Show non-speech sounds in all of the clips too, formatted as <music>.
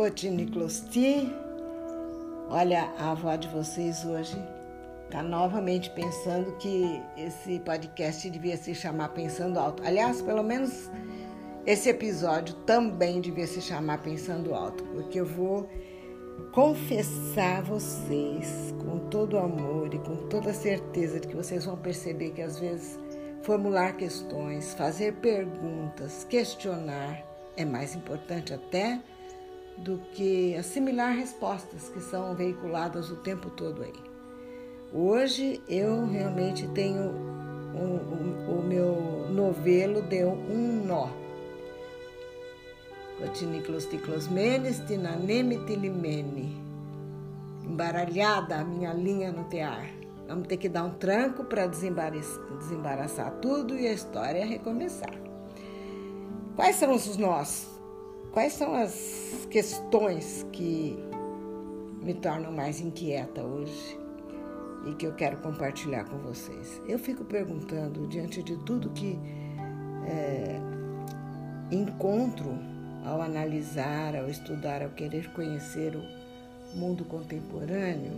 Cotiniclosti. Olha, a avó de vocês hoje está novamente pensando que esse podcast devia se chamar Pensando Alto. Aliás, pelo menos esse episódio também devia se chamar Pensando Alto, porque eu vou confessar a vocês com todo amor e com toda certeza de que vocês vão perceber que às vezes formular questões, fazer perguntas, questionar é mais importante até do que assimilar respostas que são veiculadas o tempo todo aí. Hoje eu realmente tenho o, o, o meu novelo deu um nó. Cotiniclos ticlosmenes, tinaneme tilimene. Embaralhada a minha linha no tear. Vamos ter que dar um tranco para desembaraçar tudo e a história recomeçar. Quais são os nós? Quais são as questões que me tornam mais inquieta hoje e que eu quero compartilhar com vocês? Eu fico perguntando, diante de tudo que é, encontro ao analisar, ao estudar, ao querer conhecer o mundo contemporâneo,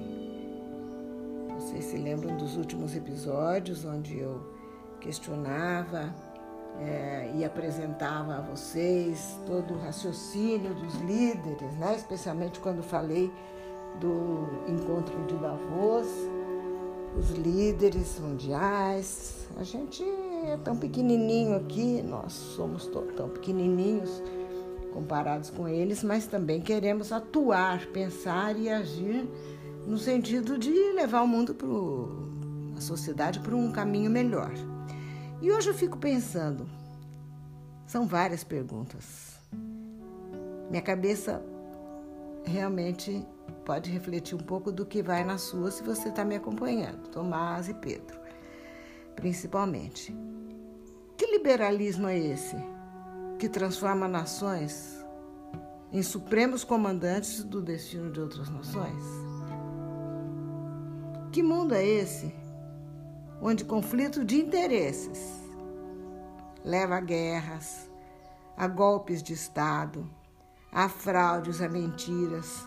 vocês se lembram dos últimos episódios onde eu questionava é, e apresentava a vocês todo o raciocínio dos líderes, né? especialmente quando falei do encontro de Davos, os líderes mundiais. A gente é tão pequenininho aqui, nós somos tão pequenininhos comparados com eles, mas também queremos atuar, pensar e agir no sentido de levar o mundo para a sociedade para um caminho melhor. E hoje eu fico pensando, são várias perguntas. Minha cabeça realmente pode refletir um pouco do que vai na sua se você está me acompanhando, Tomás e Pedro, principalmente. Que liberalismo é esse que transforma nações em supremos comandantes do destino de outras nações? Que mundo é esse onde conflito de interesses leva a guerras, a golpes de Estado, a fraudes, a mentiras,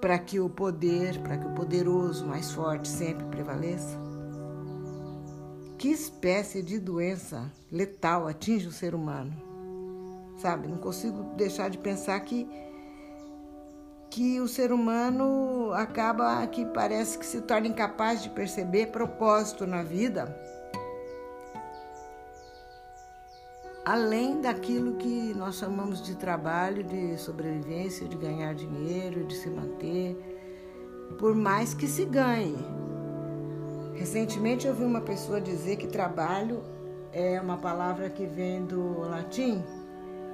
para que o poder, para que o poderoso mais forte sempre prevaleça? Que espécie de doença letal atinge o ser humano? Sabe, não consigo deixar de pensar que que o ser humano acaba que parece que se torna incapaz de perceber propósito na vida, além daquilo que nós chamamos de trabalho, de sobrevivência, de ganhar dinheiro, de se manter, por mais que se ganhe. Recentemente eu vi uma pessoa dizer que trabalho é uma palavra que vem do latim,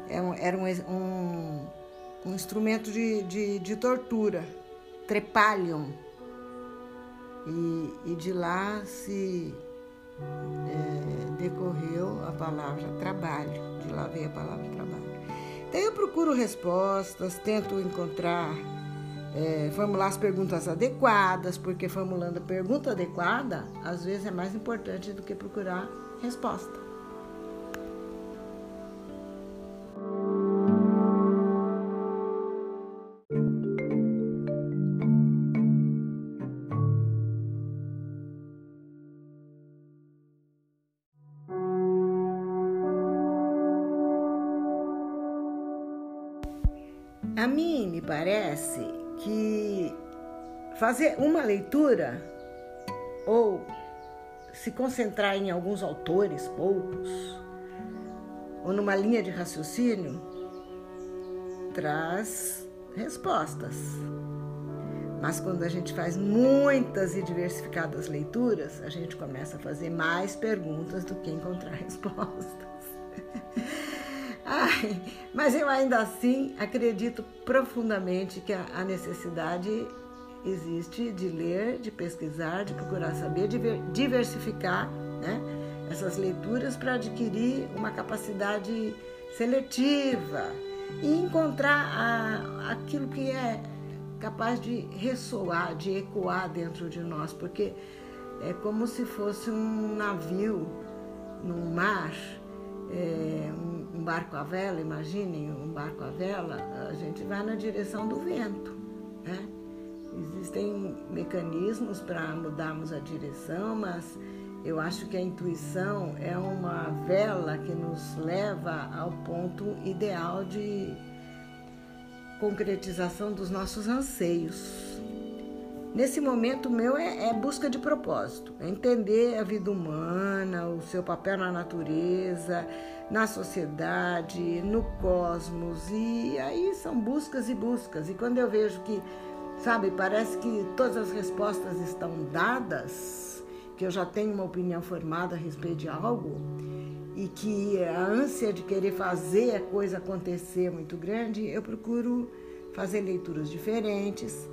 é era um, um um instrumento de, de, de tortura, trepalium. E, e de lá se é, decorreu a palavra trabalho, de lá veio a palavra trabalho. Então eu procuro respostas, tento encontrar, é, formular as perguntas adequadas, porque formulando a pergunta adequada, às vezes é mais importante do que procurar resposta. Parece que fazer uma leitura ou se concentrar em alguns autores, poucos, ou numa linha de raciocínio, traz respostas. Mas quando a gente faz muitas e diversificadas leituras, a gente começa a fazer mais perguntas do que encontrar <laughs> respostas. Ai, mas eu ainda assim acredito profundamente que a necessidade existe de ler, de pesquisar, de procurar saber, de diversificar né, essas leituras para adquirir uma capacidade seletiva e encontrar a, aquilo que é capaz de ressoar, de ecoar dentro de nós, porque é como se fosse um navio num mar, é, um barco à vela, imaginem um barco à vela, a gente vai na direção do vento. Né? Existem mecanismos para mudarmos a direção, mas eu acho que a intuição é uma vela que nos leva ao ponto ideal de concretização dos nossos anseios. Nesse momento meu é, é, busca de propósito, é entender a vida humana, o seu papel na natureza, na sociedade, no cosmos. E aí são buscas e buscas. E quando eu vejo que, sabe, parece que todas as respostas estão dadas, que eu já tenho uma opinião formada a respeito de algo, e que a ânsia de querer fazer a coisa acontecer é muito grande, eu procuro fazer leituras diferentes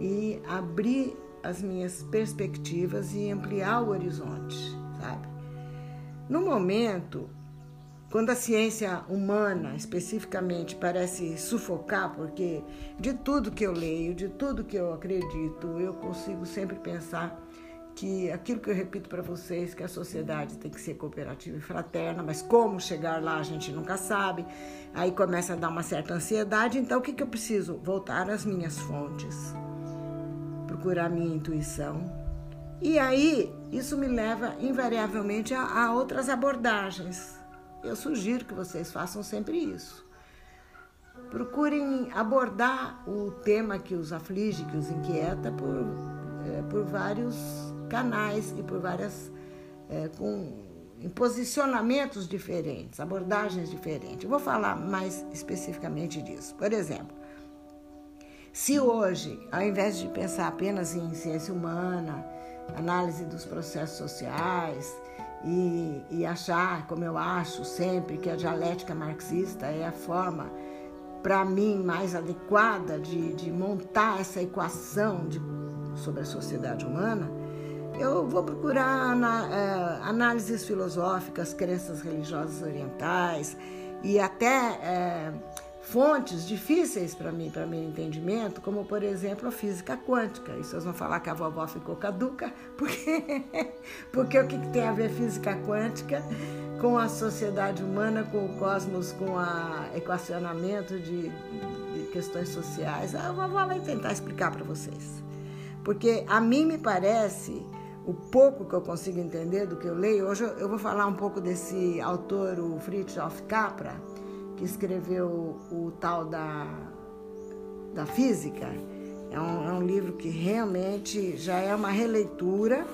e abrir as minhas perspectivas e ampliar o horizonte, sabe? No momento, quando a ciência humana especificamente parece sufocar, porque de tudo que eu leio, de tudo que eu acredito, eu consigo sempre pensar que aquilo que eu repito para vocês, que a sociedade tem que ser cooperativa e fraterna, mas como chegar lá a gente nunca sabe. Aí começa a dar uma certa ansiedade. Então, o que, que eu preciso? Voltar às minhas fontes procurar minha intuição. E aí, isso me leva invariavelmente a, a outras abordagens. Eu sugiro que vocês façam sempre isso. Procurem abordar o tema que os aflige, que os inquieta, por, é, por vários canais e por várias. É, com, em posicionamentos diferentes, abordagens diferentes. Eu vou falar mais especificamente disso. Por exemplo, se hoje, ao invés de pensar apenas em ciência humana, análise dos processos sociais e, e achar, como eu acho sempre, que a dialética marxista é a forma, para mim, mais adequada de, de montar essa equação de, sobre a sociedade humana, eu vou procurar na, uh, análises filosóficas, crenças religiosas orientais e até. Uh, fontes difíceis para mim, para meu entendimento, como por exemplo a física quântica. E vocês vão falar que a vovó ficou caduca, <laughs> porque, porque o que, tem a ver física quântica com a sociedade humana, com o cosmos, com o equacionamento de, de questões sociais? A vovó vai tentar explicar para vocês. Porque a mim me parece o pouco que eu consigo entender do que eu leio. Hoje eu vou falar um pouco desse autor, o Fritjof Capra, que escreveu o tal da, da física. É um, é um livro que realmente já é uma releitura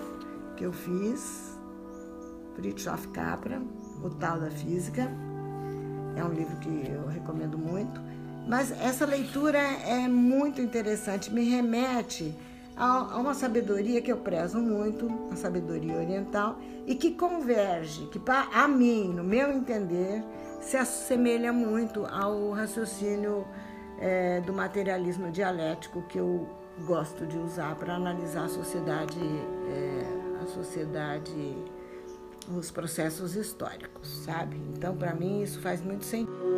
que eu fiz, Fritjof Capra, o tal da física. É um livro que eu recomendo muito. Mas essa leitura é muito interessante, me remete a uma sabedoria que eu prezo muito, a sabedoria oriental, e que converge, que a mim, no meu entender, se assemelha muito ao raciocínio é, do materialismo dialético que eu gosto de usar para analisar a sociedade, é, a sociedade, os processos históricos, sabe? Então, para mim, isso faz muito sentido.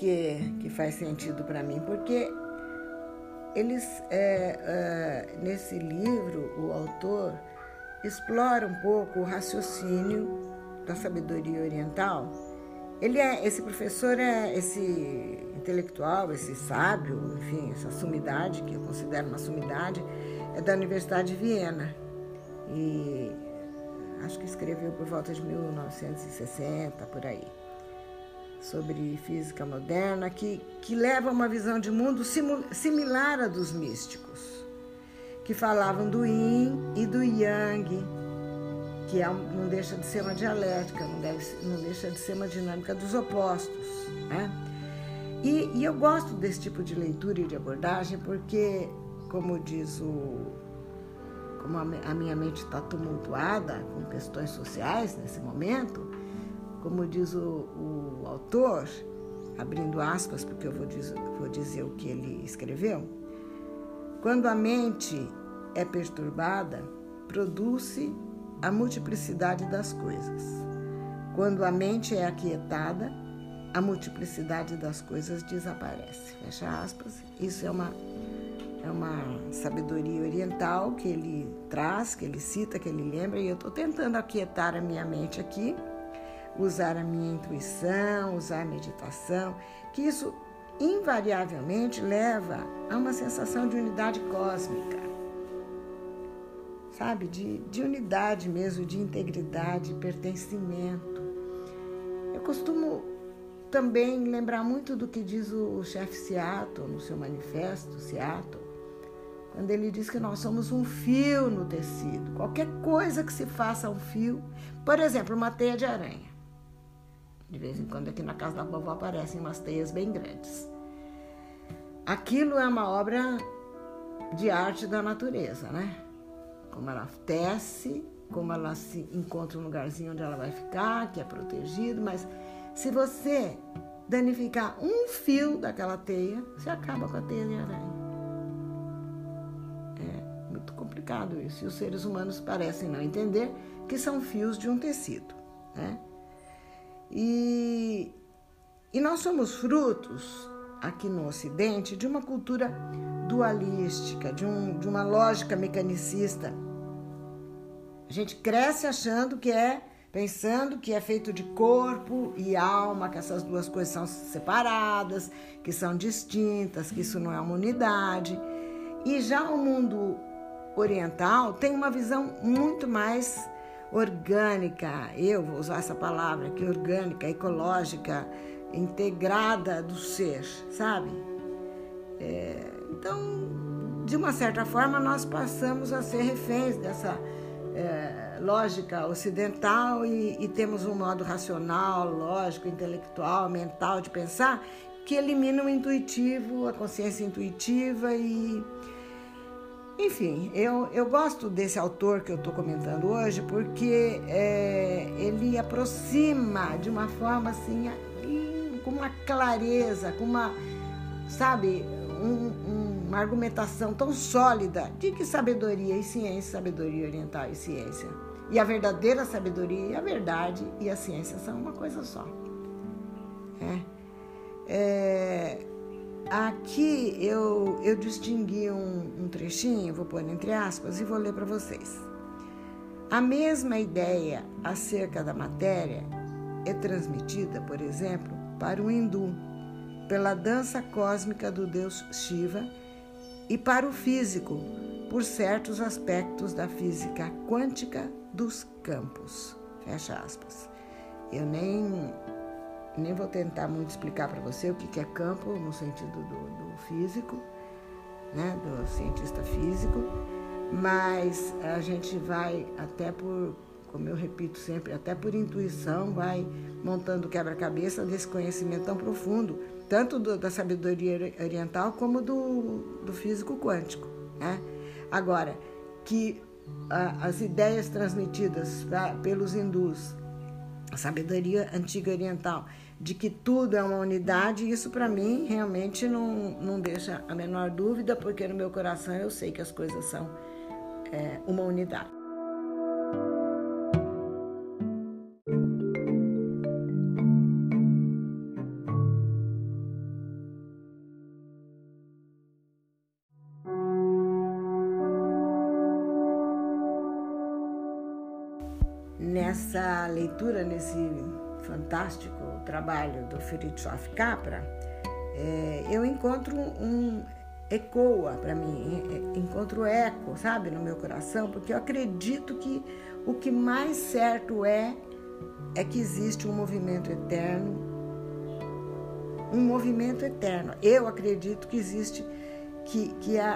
Que, que faz sentido para mim? Porque eles, é, é, nesse livro, o autor explora um pouco o raciocínio da sabedoria oriental. Ele é esse professor é esse intelectual, esse sábio, enfim, essa sumidade que eu considero uma sumidade, é da Universidade de Viena e acho que escreveu por volta de 1960 por aí sobre física moderna que, que leva a uma visão de mundo similar à dos místicos, que falavam do yin e do yang, que é, não deixa de ser uma dialética, não, deve, não deixa de ser uma dinâmica dos opostos. Né? E, e eu gosto desse tipo de leitura e de abordagem porque, como diz o. Como a minha mente está tumultuada com questões sociais nesse momento, como diz o, o autor, abrindo aspas, porque eu vou dizer, vou dizer o que ele escreveu, quando a mente é perturbada, produz-se a multiplicidade das coisas. Quando a mente é aquietada, a multiplicidade das coisas desaparece. Fecha aspas. Isso é uma é uma sabedoria oriental que ele traz, que ele cita, que ele lembra, e eu estou tentando aquietar a minha mente aqui, usar a minha intuição, usar a meditação, que isso invariavelmente leva a uma sensação de unidade cósmica, sabe? De, de unidade mesmo, de integridade, pertencimento. Eu costumo também lembrar muito do que diz o chefe Seattle no seu manifesto, Seattle, quando ele diz que nós somos um fio no tecido. Qualquer coisa que se faça um fio, por exemplo, uma teia de aranha. De vez em quando aqui na casa da vovó aparecem umas teias bem grandes. Aquilo é uma obra de arte da natureza, né? Como ela tece, como ela se encontra um lugarzinho onde ela vai ficar, que é protegido, mas se você danificar um fio daquela teia, você acaba com a teia de aranha. É muito complicado isso. E os seres humanos parecem não entender que são fios de um tecido, né? E, e nós somos frutos aqui no Ocidente de uma cultura dualística, de, um, de uma lógica mecanicista. A gente cresce achando que é, pensando que é feito de corpo e alma, que essas duas coisas são separadas, que são distintas, que isso não é uma unidade. E já o mundo oriental tem uma visão muito mais orgânica, eu vou usar essa palavra aqui, orgânica, ecológica, integrada do ser, sabe? É, então, de uma certa forma, nós passamos a ser reféns dessa é, lógica ocidental e, e temos um modo racional, lógico, intelectual, mental de pensar que elimina o intuitivo, a consciência intuitiva e. Enfim, eu, eu gosto desse autor que eu estou comentando hoje porque é, ele aproxima de uma forma assim com uma clareza, com uma, sabe, um, uma argumentação tão sólida de que sabedoria e ciência, sabedoria oriental e ciência. E a verdadeira sabedoria e a verdade e a ciência são uma coisa só. É. É, aqui eu, eu distingui um, um trechinho, vou pôr entre aspas e vou ler para vocês. A mesma ideia acerca da matéria é transmitida, por exemplo, para o hindu, pela dança cósmica do deus Shiva, e para o físico, por certos aspectos da física quântica dos campos. Fecha aspas. Eu nem, nem vou tentar muito explicar para você o que é campo no sentido do, do físico, né, do cientista físico, mas a gente vai até por como eu repito sempre, até por intuição, vai montando quebra-cabeça desse conhecimento tão profundo, tanto do, da sabedoria oriental como do, do físico quântico. Né? Agora, que a, as ideias transmitidas pra, pelos hindus, a sabedoria antiga oriental, de que tudo é uma unidade, isso para mim realmente não, não deixa a menor dúvida, porque no meu coração eu sei que as coisas são é, uma unidade. Nesse fantástico trabalho do Fritjof Capra, é, eu encontro um ecoa para mim, encontro eco, sabe, no meu coração, porque eu acredito que o que mais certo é é que existe um movimento eterno, um movimento eterno. Eu acredito que existe que, que a,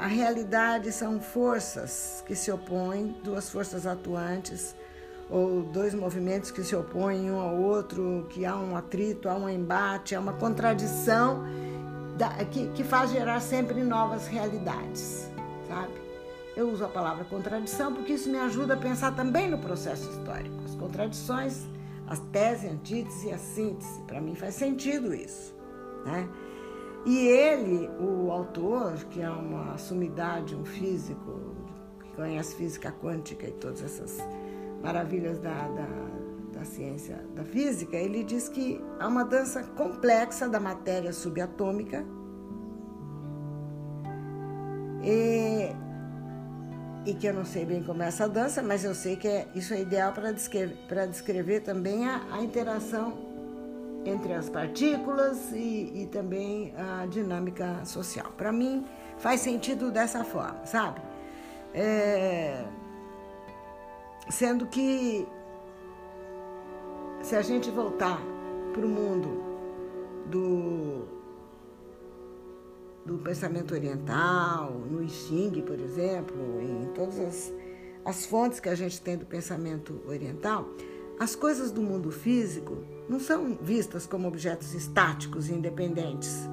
a, a realidade são forças que se opõem, duas forças atuantes ou dois movimentos que se opõem um ao outro, que há um atrito, há um embate, há uma contradição da, que, que faz gerar sempre novas realidades, sabe? Eu uso a palavra contradição porque isso me ajuda a pensar também no processo histórico. As contradições, as tese, a antítese e a síntese, para mim faz sentido isso, né? E ele, o autor, que é uma sumidade, um físico, que conhece física quântica e todas essas maravilhas da, da, da ciência da física, ele diz que há uma dança complexa da matéria subatômica e, e que eu não sei bem como é essa dança, mas eu sei que é, isso é ideal para descrever, descrever também a, a, interação entre as partículas e, e também a dinâmica social. Para mim, faz sentido dessa forma, sabe? É, sendo que se a gente voltar para o mundo do, do pensamento oriental, no I Ching, por exemplo, em todas as, as fontes que a gente tem do pensamento oriental, as coisas do mundo físico não são vistas como objetos estáticos e independentes.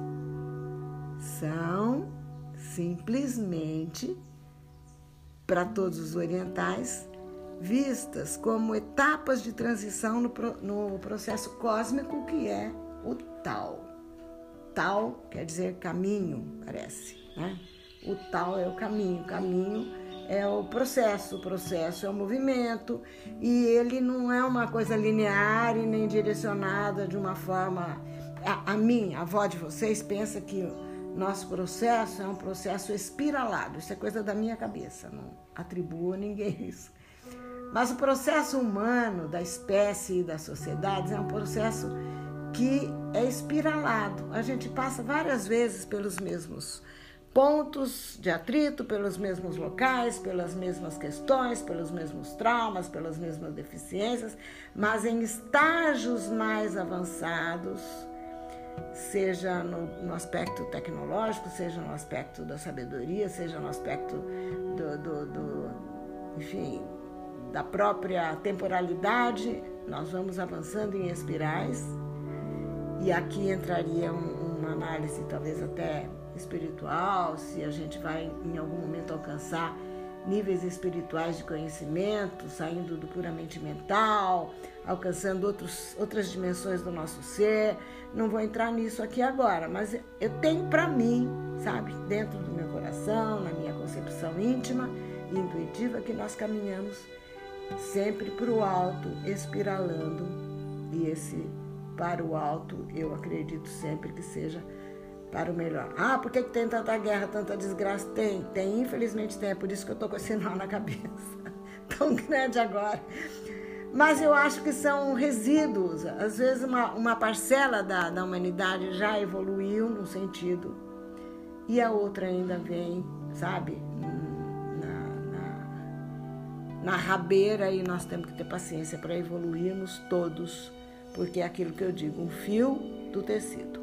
São simplesmente, para todos os orientais, vistas como etapas de transição no, no processo cósmico que é o tal. Tal quer dizer caminho, parece. Né? O tal é o caminho, caminho é o processo, o processo é o movimento e ele não é uma coisa linear e nem direcionada de uma forma. A, a mim, a avó de vocês, pensa que nosso processo é um processo espiralado. Isso é coisa da minha cabeça, não atribuo a ninguém <laughs> isso. Mas o processo humano da espécie e das sociedades é um processo que é espiralado. A gente passa várias vezes pelos mesmos pontos de atrito, pelos mesmos locais, pelas mesmas questões, pelos mesmos traumas, pelas mesmas deficiências, mas em estágios mais avançados, seja no, no aspecto tecnológico, seja no aspecto da sabedoria, seja no aspecto do, do, do enfim, da própria temporalidade, nós vamos avançando em espirais, e aqui entraria um, uma análise talvez até espiritual, se a gente vai em algum momento alcançar níveis espirituais de conhecimento, saindo do puramente mental, alcançando outros, outras dimensões do nosso ser. Não vou entrar nisso aqui agora, mas eu tenho para mim, sabe, dentro do meu coração, na minha concepção íntima e intuitiva, que nós caminhamos sempre para o alto, espiralando. E esse para o alto, eu acredito sempre que seja para o melhor. Ah, por que, que tem tanta guerra, tanta desgraça? Tem, tem, infelizmente tem. É por isso que eu estou com esse <laughs> nó na cabeça. Tão grande agora. Mas eu acho que são resíduos. Às vezes, uma, uma parcela da, da humanidade já evoluiu no sentido e a outra ainda vem, sabe? Na rabeira e nós temos que ter paciência para evoluirmos todos, porque é aquilo que eu digo, um fio do tecido.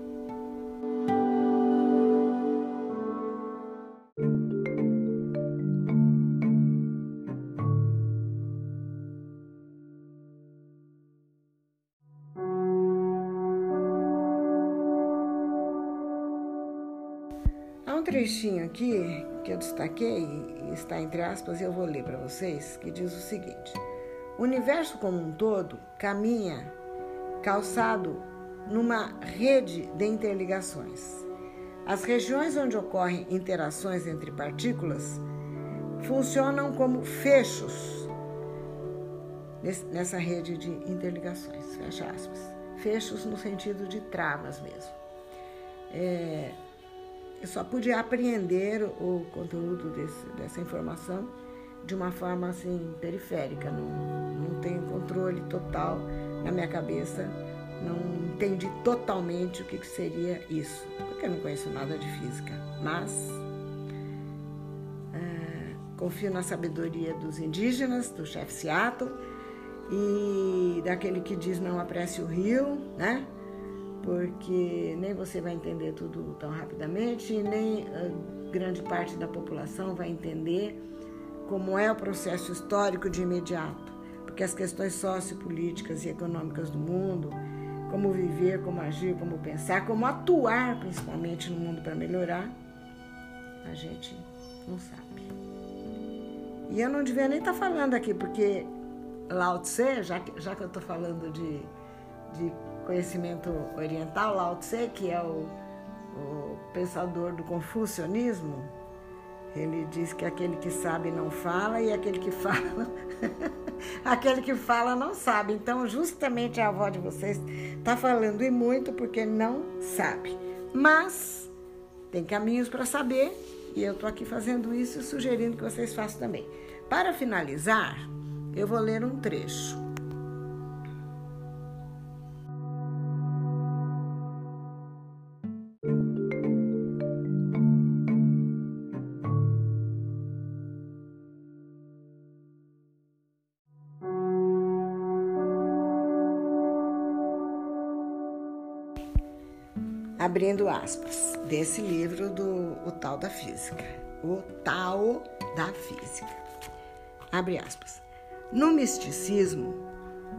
Trechinho aqui que eu destaquei, está entre aspas, e eu vou ler para vocês, que diz o seguinte: O universo como um todo caminha calçado numa rede de interligações. As regiões onde ocorrem interações entre partículas funcionam como fechos nessa rede de interligações, fecha aspas. Fechos no sentido de travas mesmo. É, eu só pude apreender o conteúdo desse, dessa informação de uma forma assim periférica, não, não tenho controle total na minha cabeça, não entendi totalmente o que, que seria isso, porque eu não conheço nada de física, mas é, confio na sabedoria dos indígenas, do chefe Seattle e daquele que diz não apresse o rio, né? Porque nem você vai entender tudo tão rapidamente nem grande parte da população vai entender como é o processo histórico de imediato, porque as questões sociopolíticas e econômicas do mundo, como viver, como agir, como pensar, como atuar, principalmente no mundo para melhorar, a gente não sabe. E eu não devia nem estar tá falando aqui, porque Lao Tse, já que, já que eu estou falando de, de conhecimento oriental, Lao Tse, que é o, o pensador do confucionismo, ele diz que aquele que sabe não fala e aquele que <laughs> fala Aquele que fala não sabe. Então, justamente a avó de vocês está falando e muito porque não sabe. Mas tem caminhos para saber e eu estou aqui fazendo isso e sugerindo que vocês façam também. Para finalizar, eu vou ler um trecho. Abrindo aspas, desse livro do O Tal da Física. O Tal da Física. Abre aspas. No misticismo,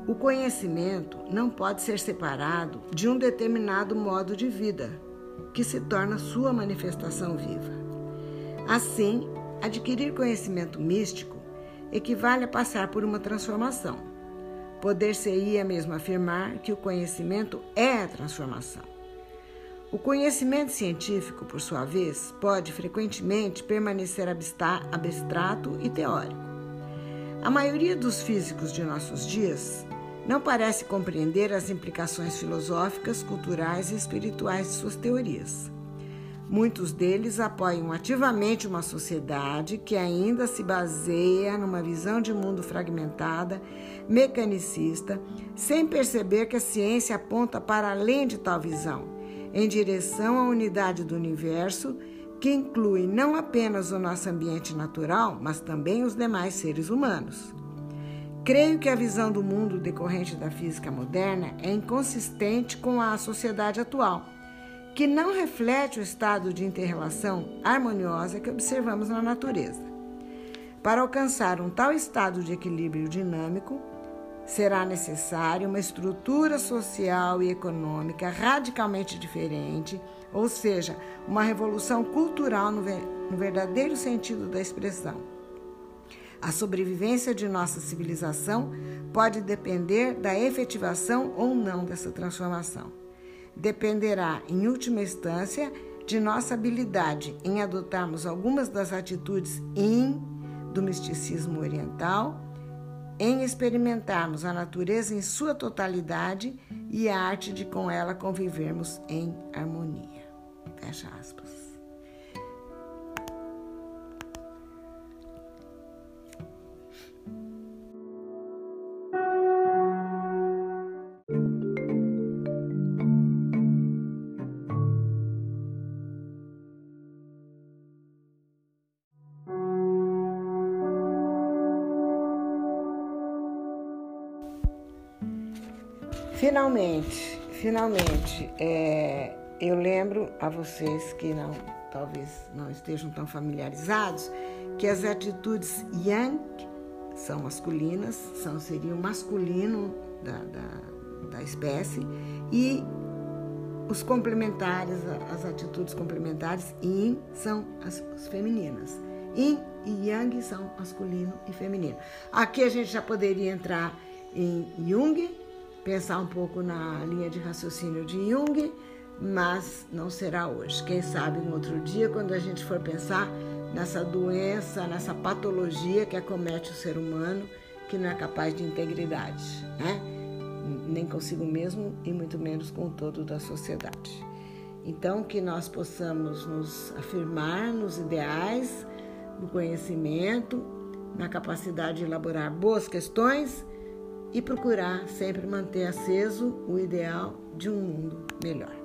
o conhecimento não pode ser separado de um determinado modo de vida, que se torna sua manifestação viva. Assim, adquirir conhecimento místico equivale a passar por uma transformação. Poder-se-ia mesmo afirmar que o conhecimento é a transformação. O conhecimento científico, por sua vez, pode frequentemente permanecer abstrato e teórico. A maioria dos físicos de nossos dias não parece compreender as implicações filosóficas, culturais e espirituais de suas teorias. Muitos deles apoiam ativamente uma sociedade que ainda se baseia numa visão de mundo fragmentada, mecanicista, sem perceber que a ciência aponta para além de tal visão em direção à unidade do universo, que inclui não apenas o nosso ambiente natural, mas também os demais seres humanos. Creio que a visão do mundo decorrente da física moderna é inconsistente com a sociedade atual, que não reflete o estado de interrelação harmoniosa que observamos na natureza. Para alcançar um tal estado de equilíbrio dinâmico, será necessária uma estrutura social e econômica radicalmente diferente, ou seja, uma revolução cultural no, verdadeiro sentido da expressão. A sobrevivência de nossa civilização pode depender da efetivação ou não dessa transformação. Dependerá, em última instância, de nossa habilidade em adotarmos algumas das atitudes in do misticismo oriental em experimentarmos a natureza em sua totalidade e a arte de com ela convivermos em harmonia. Fecha aspas. Finalmente, finalmente, é, eu lembro a vocês que não, talvez não estejam tão familiarizados, que as atitudes yang são masculinas, são seria o masculino da, da, da espécie, e os complementares, as atitudes complementares, yin, são as, as femininas. Yin e yang são masculino e feminino. Aqui a gente já poderia entrar em Jung, pensar um pouco na linha de raciocínio de Jung, mas não será hoje. Quem sabe um outro dia, quando a gente for pensar nessa doença, nessa patologia que acomete o ser humano, que não é capaz de integridade, né? Nem consigo mesmo e muito menos com todo da sociedade. Então, que nós possamos nos afirmar nos ideais do conhecimento, na capacidade de elaborar boas questões e procurar sempre manter aceso o ideal de um mundo melhor.